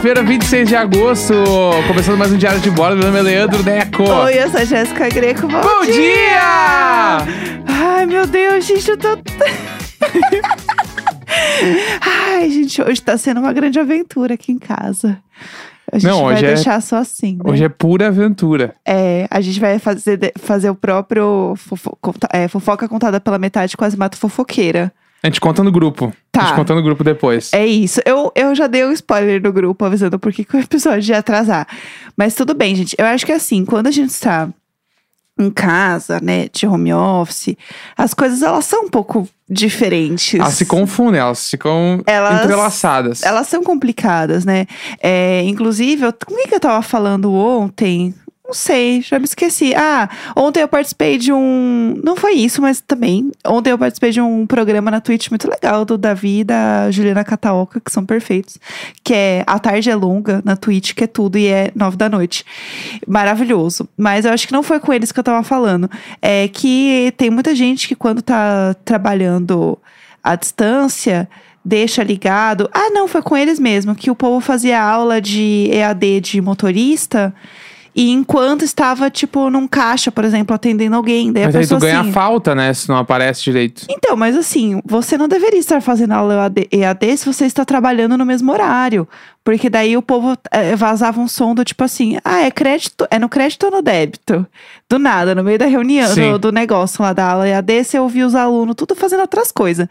Quinta-feira, 26 de agosto. Começando mais um Diário de Bordo. Meu nome é Leandro Neco. Oi, eu sou a Jéssica Greco. Bom, Bom dia! Ai, meu Deus, gente, eu tô. Ai, gente, hoje tá sendo uma grande aventura aqui em casa. A gente Não, vai hoje é- deixar só assim, né? Hoje é pura aventura. É, a gente vai fazer, fazer o próprio fofo- conta- é, fofoca contada pela metade, quase mato fofoqueira. A gente conta no grupo. Tá. A gente conta no grupo depois. É isso. Eu, eu já dei um spoiler no grupo avisando por que o episódio ia atrasar. Mas tudo bem, gente. Eu acho que assim, quando a gente está em casa, né, de home office, as coisas elas são um pouco diferentes. Elas se confundem, elas ficam Elas- entrelaçadas. Elas são complicadas, né? É, inclusive, eu, com quem que eu tava falando ontem? Não sei, já me esqueci. Ah, ontem eu participei de um. Não foi isso, mas também. Ontem eu participei de um programa na Twitch muito legal do Davi e da Juliana Cataoca, que são perfeitos. Que é A Tarde é Longa na Twitch, que é tudo e é nove da noite. Maravilhoso. Mas eu acho que não foi com eles que eu tava falando. É que tem muita gente que quando tá trabalhando à distância deixa ligado. Ah, não, foi com eles mesmo, que o povo fazia aula de EAD de motorista. E enquanto estava, tipo, num caixa, por exemplo, atendendo alguém. Daí Mas a aí tu ganha assim. falta, né? Se não aparece direito. Então, mas assim, você não deveria estar fazendo aula EAD, se você está trabalhando no mesmo horário. Porque daí o povo eh, vazava um som do tipo assim: ah, é crédito, é no crédito ou no débito? Do nada, no meio da reunião, do, do negócio lá da aula EAD, você ouvia os alunos tudo fazendo outras coisas.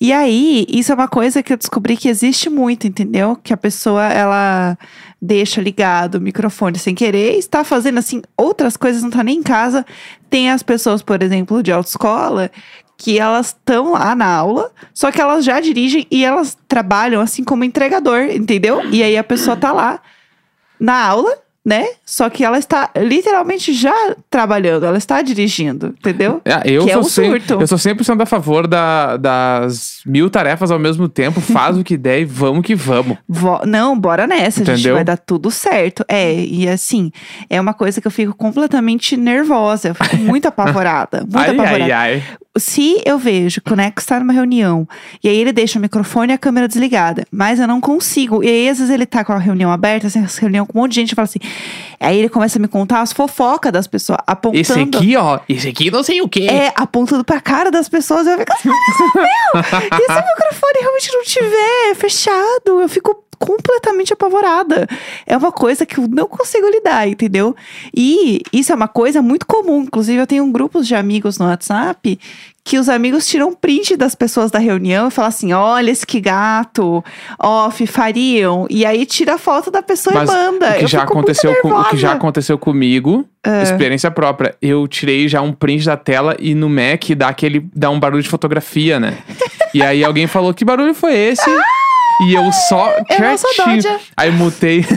E aí, isso é uma coisa que eu descobri que existe muito, entendeu? Que a pessoa, ela deixa ligado o microfone sem querer, está fazendo assim outras coisas, não tá nem em casa. Tem as pessoas, por exemplo, de autoescola, que elas estão lá na aula, só que elas já dirigem e elas trabalham assim como entregador, entendeu? E aí a pessoa tá lá na aula, né? Só que ela está literalmente já trabalhando, ela está dirigindo, entendeu? É, eu, Que é sou um sem- surto. eu sou 100% a favor da- das mil tarefas ao mesmo tempo. Faz o que der e vamos que vamos. Vo- Não, bora nessa, gente. Entendeu? Vai dar tudo certo. É, e assim, é uma coisa que eu fico completamente nervosa. Eu fico muito apavorada. Muito ai, apavorada. ai, ai. Se eu vejo que o Neco está numa reunião e aí ele deixa o microfone e a câmera desligada, mas eu não consigo. E aí, às vezes, ele tá com a reunião aberta, assim, essa reunião com um monte de gente, e fala assim. Aí ele começa a me contar as fofocas das pessoas, apontando. Esse aqui, ó. Esse aqui não sei o quê. É, apontando pra cara das pessoas. Eu fico assim, meu, e se o microfone realmente não tiver fechado? Eu fico completamente apavorada. É uma coisa que eu não consigo lidar, entendeu? E isso é uma coisa muito comum. Inclusive, eu tenho um grupo de amigos no WhatsApp que os amigos tiram print das pessoas da reunião e falam assim: olha esse que gato, off, fariam. E aí tira a foto da pessoa Mas e manda. o que, eu já aconteceu com- o que já aconteceu comigo, experiência própria. Eu tirei já um print da tela e no Mac dá aquele dá um barulho de fotografia, né? e aí alguém falou: "Que barulho foi esse?" E eu só Eu não sou quietinho. Dodja. Aí mutei,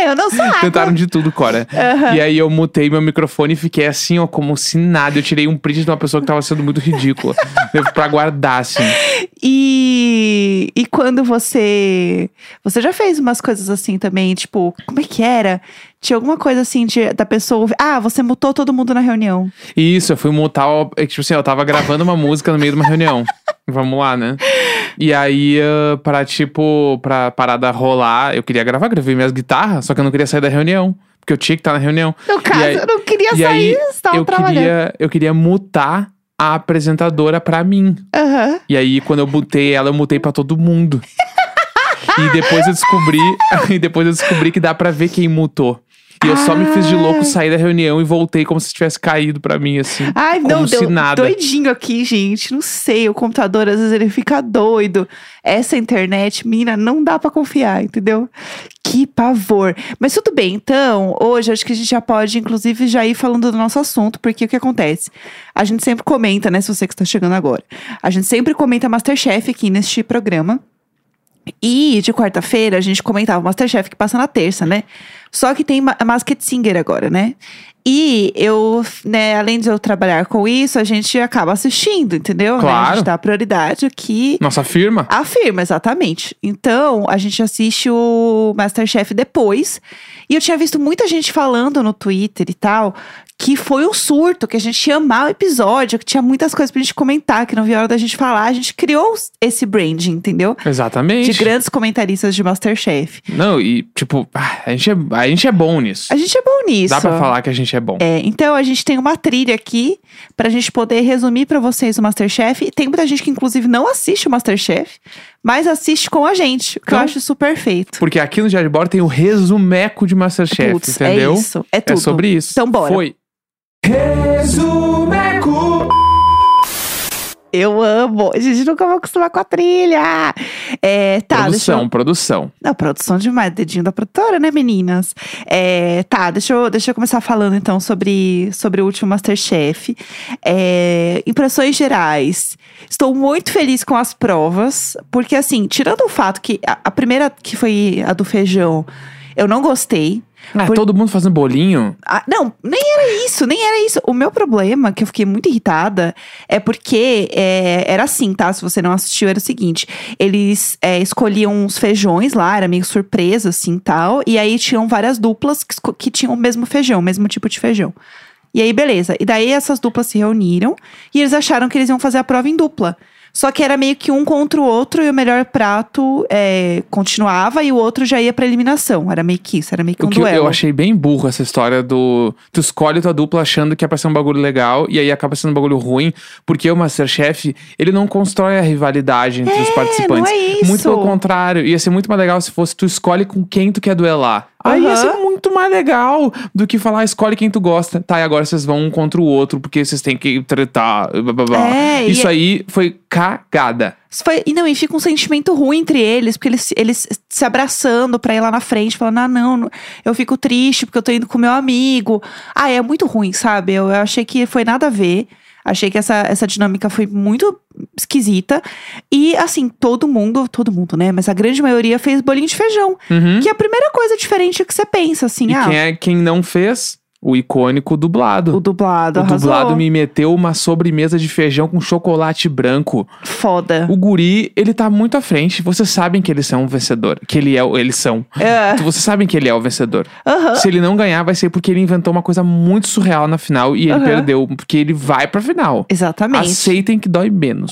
É, eu não sou água. tentaram de tudo, Cora. E aí eu mutei meu microfone e fiquei assim, ó, como se nada. Eu tirei um print de uma pessoa que tava sendo muito ridícula. Pra guardar, assim. E, e quando você. Você já fez umas coisas assim também, tipo, como é que era? Tinha alguma coisa assim de, da pessoa. ouvir- Ah, você mutou todo mundo na reunião. Isso, eu fui mutar. é Tipo assim, eu tava gravando uma música no meio de uma reunião. Vamos lá, né? E aí, ah, pra, tipo, pra parada rolar, eu queria gravar, gravei minhas guitarras, só que eu não queria sair da reunião. Porque eu tinha que estar na reunião. No caso, aí- eu não queria e sair, aí, eu trabalhando. queria, eu queria mutar a apresentadora pra mim. Aham. E aí, quando eu mutei ela, eu mutei pra todo mundo. e depois eu descobri. e depois eu descobri que dá pra ver quem mutou. E eu só me fiz de louco, Ai. saí da reunião e voltei como se tivesse caído pra mim, assim. Ai, como não, se deu nada. doidinho aqui, gente. Não sei, o computador às vezes ele fica doido. Essa internet, mina, não dá pra confiar, entendeu? Que pavor. Mas tudo bem, então, hoje acho que a gente já pode, inclusive, já ir falando do nosso assunto, porque o que acontece? A gente sempre comenta, né, se você que está chegando agora. A gente sempre comenta Masterchef aqui neste programa. E de quarta-feira a gente comentava o Masterchef que passa na terça, né? Só que tem Ma- Masked Singer agora, né? E eu, né, além de eu trabalhar com isso, a gente acaba assistindo, entendeu? Né? A Claro. gente dá prioridade aqui. Nossa firma. Afirma, exatamente. Então, a gente assiste o Masterchef depois. E eu tinha visto muita gente falando no Twitter e tal que foi um surto, que a gente ia amar o episódio, que tinha muitas coisas pra gente comentar, que não via hora da gente falar. A gente criou esse branding, entendeu? Exatamente. De grandes comentaristas de Masterchef. Não, e tipo, ah, a gente é, a gente é bom nisso. A gente é bom nisso. Dá pra falar que a gente é bom. É, então a gente tem uma trilha aqui pra gente poder resumir pra vocês o Masterchef. E tem muita gente que inclusive não assiste o Masterchef, mas assiste com a gente, o que eu Então- acho super feito. Porque aqui no Diário de Bordo tem o resumeco de Masterchef, Putz, entendeu? é isso, é tudo. É sobre isso. Então bora. Foi. Resumeco! Eu amo. A gente nunca vai acostumar com a trilha. É, tá, produção, deixa eu... produção. Não, produção demais. Dedinho da produtora, né, meninas? É, tá, deixa eu, deixa eu começar falando então sobre, sobre o último Masterchef. É, impressões gerais. Estou muito feliz com as provas, porque assim, tirando o fato que a, a primeira, que foi a do feijão, eu não gostei. Ah, Por- todo mundo fazendo bolinho. Ah, não, nem era isso, nem era isso. O meu problema, que eu fiquei muito irritada, é porque é, era assim, tá? Se você não assistiu, era o seguinte: eles é, escolhiam uns feijões lá, era meio surpresa, assim tal. E aí tinham várias duplas que, que tinham o mesmo feijão, o mesmo tipo de feijão. E aí, beleza. E daí essas duplas se reuniram e eles acharam que eles iam fazer a prova em dupla. Só que era meio que um contra o outro e o melhor prato é, continuava e o outro já ia pra eliminação. Era meio que isso, era meio que O um que eu- duelo. eu achei bem burro essa história do. Tu escolhe tua dupla achando que é pra ser um bagulho legal e aí acaba sendo um bagulho ruim, porque o Masterchef, ele não constrói a rivalidade entre os participantes. não é isso. Muito pelo contrário. Ia ser muito mais legal se fosse tu escolhe com quem tu quer duelar. Aí ia Aham. ser muito mais legal do que falar, escolhe quem tu gosta. Tá, e agora vocês vão um contra o outro, porque vocês têm que tretar. Blá, blá, blá. É, e Isso é- aí foi cagada. Foi- e não, e fica um sentimento ruim entre eles, porque eles, eles se abraçando pra ir lá na frente, falando: ah, não, não, eu fico triste porque eu tô indo com meu amigo. Ah, é muito ruim, sabe? Eu, eu achei que foi nada a ver. Achei que essa, essa dinâmica foi muito esquisita. E, assim, todo mundo, todo mundo, né? Mas a grande maioria fez bolinho de feijão. Uhum. Que é a primeira coisa diferente que você pensa, assim, E ah, quem, é, quem não fez? O icônico dublado. o dublado O arrasou. dublado me meteu uma sobremesa de feijão com chocolate branco. Foda. O guri, ele tá muito à frente. Vocês sabem que eles são um vencedor. Que ele é, o- eles são. É, Vocês sabem que ele é o vencedor. aham. Se ele não ganhar, vai ser porque ele inventou uma coisa muito surreal na final e ele Aham. perdeu. Porque ele vai pra final. Exatamente. Aceitem que dói menos.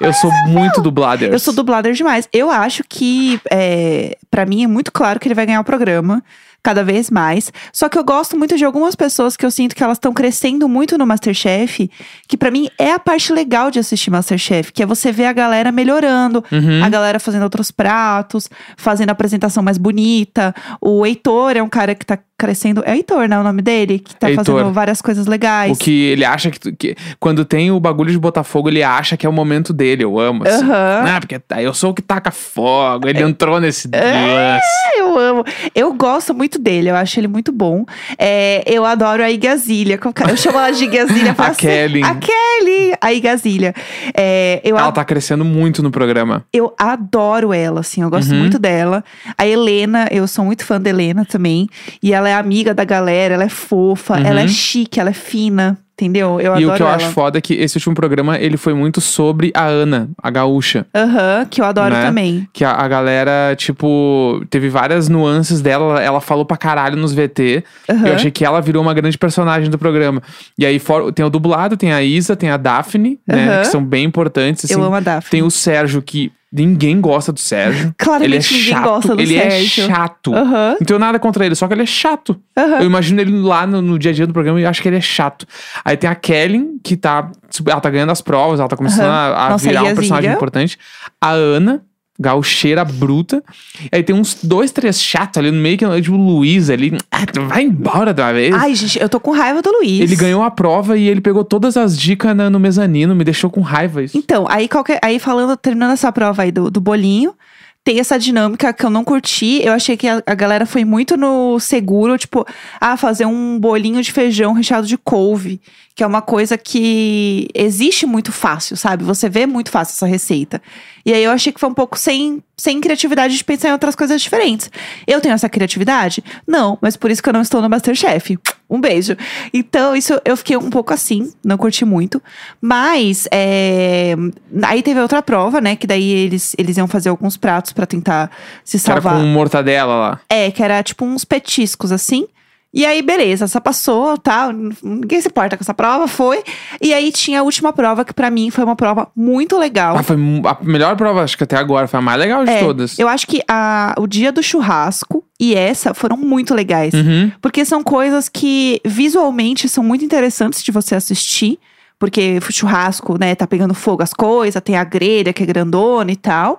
Eu sou muito dublader. Eu sou dublader demais. Eu acho que, é, para mim, é muito claro que ele vai ganhar o programa. Cada vez mais. Só que eu gosto muito de algumas pessoas que eu sinto que elas estão crescendo muito no Masterchef. Que pra mim é a parte legal de assistir Masterchef. Que é você ver a galera melhorando. Uhum. A galera fazendo outros pratos. Fazendo a apresentação mais bonita. O Heitor é um cara que tá crescendo. É Heitor, né? O nome dele? Que tá Heitor. fazendo várias coisas legais. O que ele acha que, que- Quando tem o bagulho de Botafogo, ele acha que é o momento dele. Eu amo. Assim. Aham. Ah, porque tá- eu sou o que taca fogo. Ele entrou nesse É. lance. Eu amo. Eu gosto muito dele, eu acho ele muito bom. É, eu adoro a Igazília. Eu chamo ela de Igazília pra A ser- Kelly. A Kelly, a Igazília. É, eu, Ela a- tá crescendo muito no programa. eu adoro ela, assim, eu gosto Uhum. muito dela. A Helena, eu sou muito fã da Helena também. E ela é amiga da galera, ela é fofa, Uhum. ela é chique, ela é fina. Entendeu? Eu e adoro o que eu ela. acho foda é que esse último programa, ele foi muito sobre a Ana, a gaúcha. Aham, que eu adoro Né? também. Que a, a galera, tipo, teve várias nuances dela. Ela falou pra caralho nos VT. Aham. Eu achei que ela virou uma grande personagem do programa. E aí, for- tem o dublado, tem a Isa, tem a Daphne, né? Aham. Que são bem importantes. Assim. Eu amo a Daphne. Tem o Sérgio, que ninguém gosta do Sérgio. Claramente ele é ninguém chato. gosta do ele Sérgio. é chato. Não tenho nada contra ele, só que ele é chato. aham. Eu imagino ele lá no, no dia a dia do programa e acho que ele é chato. Aí tem a Kelly, que tá. Ela tá ganhando as provas, ela tá começando Aham. a, a Nossa, virar um personagem importante. A Ana, gaucheira bruta. Aí tem uns dois, três chatos ali no meio, que é tipo o Luiz ali. Ah, vai embora de uma vez. Ai, gente, eu tô com raiva do Luiz. Ele ganhou a prova e ele pegou todas as dicas na- no mezanino, me deixou com raiva isso. Então, aí, qualquer, aí falando, terminando essa prova aí do, do bolinho, tem essa dinâmica que eu não curti. Eu achei que a, a galera foi muito no seguro, tipo, ah, fazer um bolinho de feijão recheado de couve, que é uma coisa que existe muito fácil, sabe? Você vê muito fácil essa receita. E aí eu achei que foi um pouco sem, sem criatividade de pensar em outras coisas diferentes. Eu tenho essa criatividade? Não, mas por isso que eu não estou no Masterchef. Um beijo. Então, isso eu fiquei um pouco assim, não curti muito. Mas, é, aí teve outra prova, né? Que daí eles, eles iam fazer alguns pratos pra tentar se salvar. com mortadela lá. É, que era tipo uns petiscos assim. E aí, beleza, só passou, tá? Ninguém se importa com essa prova, foi. E aí tinha a última prova, que pra mim foi uma prova muito legal. Ah, foi a melhor prova, acho que até agora. Foi a mais legal de É, todas. Eu acho que a, o dia do churrasco e essa foram muito legais. Uhum. Porque são coisas que visualmente são muito interessantes de você assistir. Porque o churrasco, né, tá pegando fogo as coisas, tem a grelha que é grandona e tal.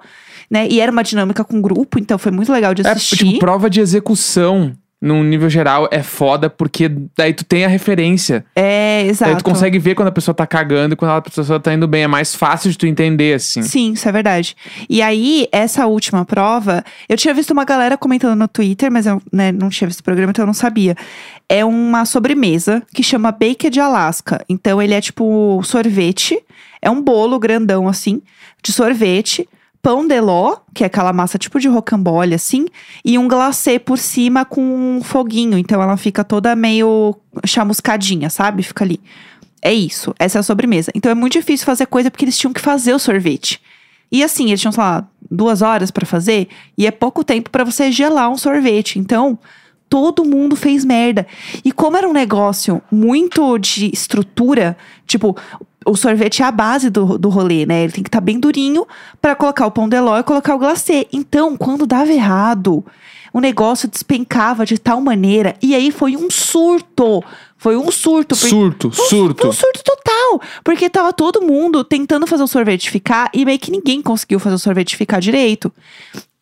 Né? E era uma dinâmica com grupo, então foi muito legal de É, assistir. tipo, prova de execução. Num nível geral é foda, porque daí tu tem a referência. é, exato. Daí tu consegue ver quando a pessoa tá cagando e quando a pessoa tá indo bem. É mais fácil de tu entender, assim. Sim, isso é verdade. E aí, essa última prova, eu tinha visto uma galera comentando no Twitter, mas eu né, não tinha visto o programa, então eu não sabia. É uma sobremesa que chama Baked Alaska. Então, ele é tipo sorvete. É um bolo grandão, assim, de sorvete. Pão de ló, que é aquela massa tipo de rocambole, assim. E um glacê por cima com um foguinho. Então, ela fica toda meio chamuscadinha, sabe? Fica ali. É isso, essa é a sobremesa. Então é muito difícil fazer coisa porque eles tinham que fazer o sorvete. E assim, eles tinham, sei lá, duas horas pra fazer, e é pouco tempo pra você gelar um sorvete. Então, todo mundo fez merda. E como era um negócio muito de estrutura, tipo, o sorvete é a base do, do rolê, né? Ele tem que estar bem durinho pra colocar o pão de ló e colocar o glacê. Então, quando dava errado, o negócio despencava de tal maneira, e aí foi um surto. Foi um surto. porque- Surto, surto. um surto total. Porque tava todo mundo tentando fazer o sorvete ficar e meio que ninguém conseguiu fazer o sorvete ficar direito.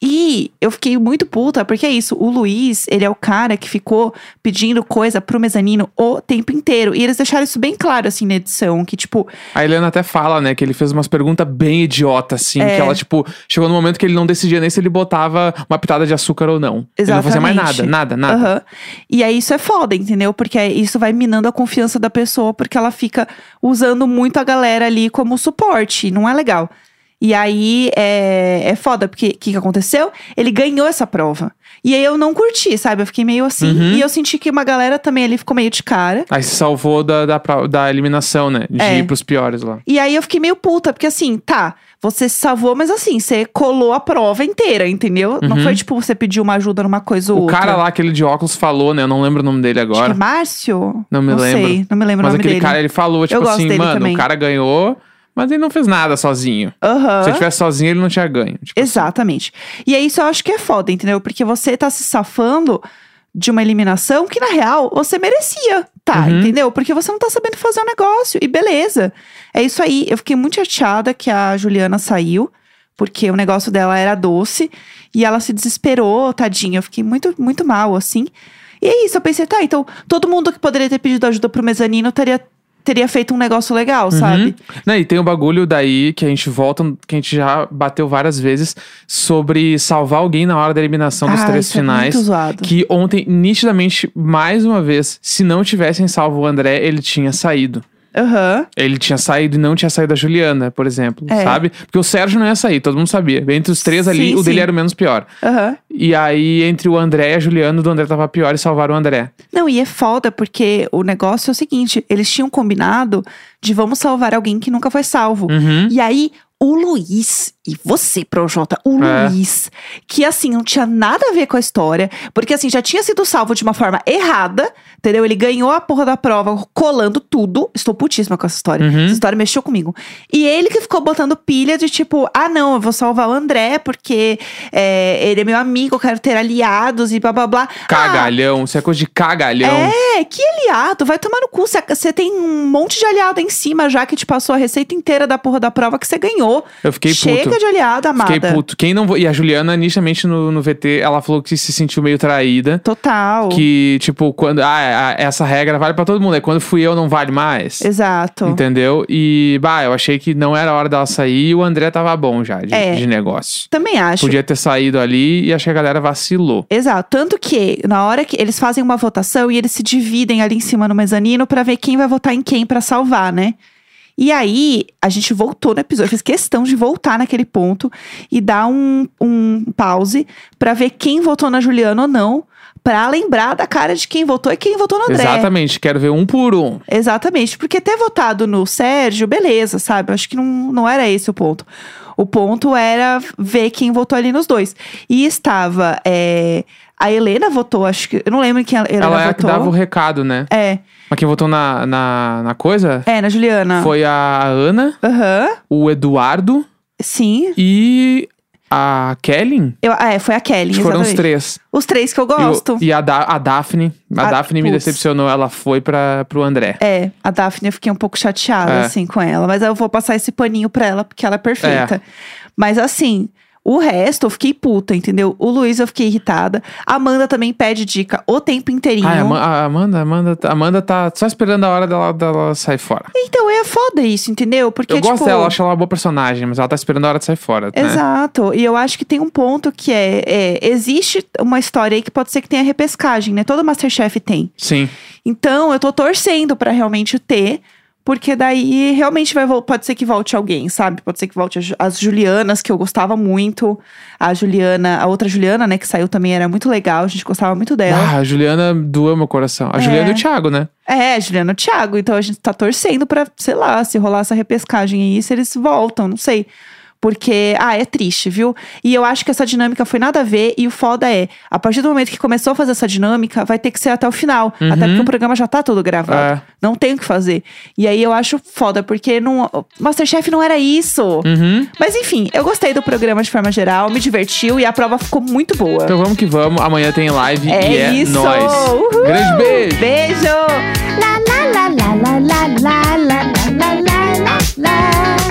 E eu fiquei muito puta, porque é isso. O Luiz, ele é o cara que ficou pedindo coisa pro mezanino o tempo inteiro. E eles deixaram isso bem claro, assim, na edição. Que, tipo, A Helena até fala, né, que ele fez umas perguntas bem idiotas, assim, É. que ela, tipo, chegou no momento que ele não decidia nem se ele botava uma pitada de açúcar ou não. Ele não fazia mais nada, Exatamente. nada, nada. Aham. E aí isso é foda, entendeu? Porque isso vai minando a confiança da pessoa, porque ela fica usando muito a galera ali como suporte. Não é legal. E aí é, é foda, porque o que, que aconteceu? Ele ganhou essa prova. E aí eu não curti, sabe? Eu fiquei meio assim. Uhum. E eu senti que uma galera também ali ficou meio de cara. Aí se salvou da, da, da eliminação, né? De É. ir pros piores lá. E aí eu fiquei meio puta, porque assim, tá, você se salvou, mas assim, você colou a prova inteira, entendeu? Não Uhum. foi tipo, você pediu uma ajuda numa coisa ou O outra. cara lá, aquele de óculos, falou, né? Eu não lembro o nome dele Acho que agora. é Márcio? Não me lembro. sei, não me lembro Mas o nome aquele dele. cara, ele falou, tipo assim, mano, também. o cara ganhou, mas ele não fez nada sozinho. Aham. Se ele tivesse sozinho, ele não tinha ganho. Tipo, Exatamente. E aí isso eu acho que é foda, entendeu? Porque você tá se safando de uma eliminação que, na real, você merecia, tá? Uhum. Entendeu? Porque você não tá sabendo fazer o negócio. E beleza. É isso aí. Eu fiquei muito chateada que a Juliana saiu, porque o negócio dela era doce. E ela se desesperou, tadinha. Eu fiquei muito, muito mal, assim. E é isso, eu pensei, tá, então todo mundo que poderia ter pedido ajuda pro mezanino teria, teria feito um negócio legal, sabe? Uhum. Né, e tem o bagulho daí que a gente volta, que a gente já bateu várias vezes, sobre salvar alguém na hora da eliminação dos Ah, três é finais. muito zoado. que ontem, nitidamente, mais uma vez, se não tivessem salvo o André, ele tinha saído. Aham. Ele tinha saído e não tinha saído a Juliana, por exemplo, É. sabe? Porque o Sérgio não ia sair, todo mundo sabia. Entre os três ali, Sim, o dele sim. era o menos pior. Aham. E aí, entre o André e a Juliana, o do André tava pior e salvaram o André. Não, e é foda, porque o negócio é o seguinte: eles tinham combinado de vamos salvar alguém que nunca foi salvo. Uhum. E aí, o Luiz, e você, Projota, o É. Luiz, que assim, não tinha nada a ver com a história, porque assim, já tinha sido salvo de uma forma errada, entendeu? Ele ganhou a porra da prova colando tudo. Estou putíssima com essa história. Uhum. Essa história mexeu comigo. E ele que ficou botando pilha de tipo, ah, não, eu vou salvar o André, porque é, ele é meu amigo, eu quero ter aliados e blá blá blá. Ah, Cagalhão, isso é coisa de cagalhão. é, que aliado? Vai tomar no cu. Você tem um monte de aliado em cima já que te passou a receita inteira da porra da prova que você ganhou. Eu fiquei Chega puto. de aliado, amada. Fiquei puto. Quem não. E a Juliana, nitidamente no, no VT, ela falou que se sentiu meio traída. Total. Que, tipo, quando. Ah, a- essa regra vale pra todo mundo. É quando fui eu, não vale mais. Exato. Entendeu? E, bah, eu achei que não era a hora dela sair e o André tava bom já de, É. de negócio. Também acho. Podia ter saído ali e acho que a galera vacilou. Exato. Tanto que, na hora que eles fazem uma votação e eles se dividem ali em cima no mezanino pra ver quem vai votar em quem pra salvar, né? E aí, a gente voltou no episódio. Eu fiz questão de voltar naquele ponto e dar um, um pause pra ver quem votou na Juliana ou não. Pra lembrar da cara de quem votou e quem votou no André. Exatamente, quero ver um por um. Exatamente, porque ter votado no Sérgio, beleza, sabe? Acho que não, não era esse o ponto. O ponto era ver quem votou ali nos dois. E estava. é, a Helena votou, acho que. Eu não lembro quem a Helena Ela é a que votou. dava o recado, né? É, Mas quem votou na, na, na coisa é, na Juliana. foi a Ana, Aham, o Eduardo sim. e a Kellen. Eu, é, foi a Kelly. Acho que foram os exatamente. três. Os três que eu E o- gosto. E, a, da, a Daphne. A Ah, Daphne me putz. decepcionou. Ela foi pra, pro André. É, a Daphne eu fiquei um pouco chateada, É. assim, com ela. Mas eu vou passar esse paninho pra ela, porque ela é perfeita. Mas assim, o resto eu fiquei puta, entendeu? O Luiz eu fiquei irritada. A Amanda também pede dica o tempo inteirinho. Ai, a Ama- a Amanda, Amanda, tá- Amanda tá só esperando a hora dela, dela sair fora. Então é foda isso, entendeu? Porque, eu gosto tipo, dela, acho ela uma boa personagem, mas ela tá esperando a hora de sair fora. Né? Exato. E eu acho que tem um ponto que é, é, Existe uma história aí que pode ser que tenha repescagem, né? Todo Masterchef tem. Sim. Então, eu tô torcendo pra realmente ter. Porque daí realmente vai pode ser que volte alguém, sabe? Pode ser que volte as, Ju- as Julianas, que eu gostava muito. A Juliana, a outra Juliana, né, que saiu também, era muito legal, a gente gostava muito dela. Ah, a Juliana doeu meu coração. A É. Juliana e o Thiago, né? É, Juliana e o Thiago. Então a gente tá torcendo pra, sei lá, se rolar essa repescagem aí, se eles voltam, não sei. Porque, ah, é triste, viu? E eu acho que essa dinâmica foi nada a ver. E o foda é, a partir do momento que começou a fazer essa dinâmica, vai ter que ser até o final. Até porque o programa já tá todo gravado. Uhum. É. Não tem o que fazer. E aí eu acho foda, porque não, Masterchef não era isso. Uhum. Mas enfim, eu gostei do programa de forma geral, me divertiu e a prova ficou muito boa. Então vamos que vamos. Amanhã tem live é e é isso! nóis. Uhul! Grande beijo! Beijo! la la la la la la la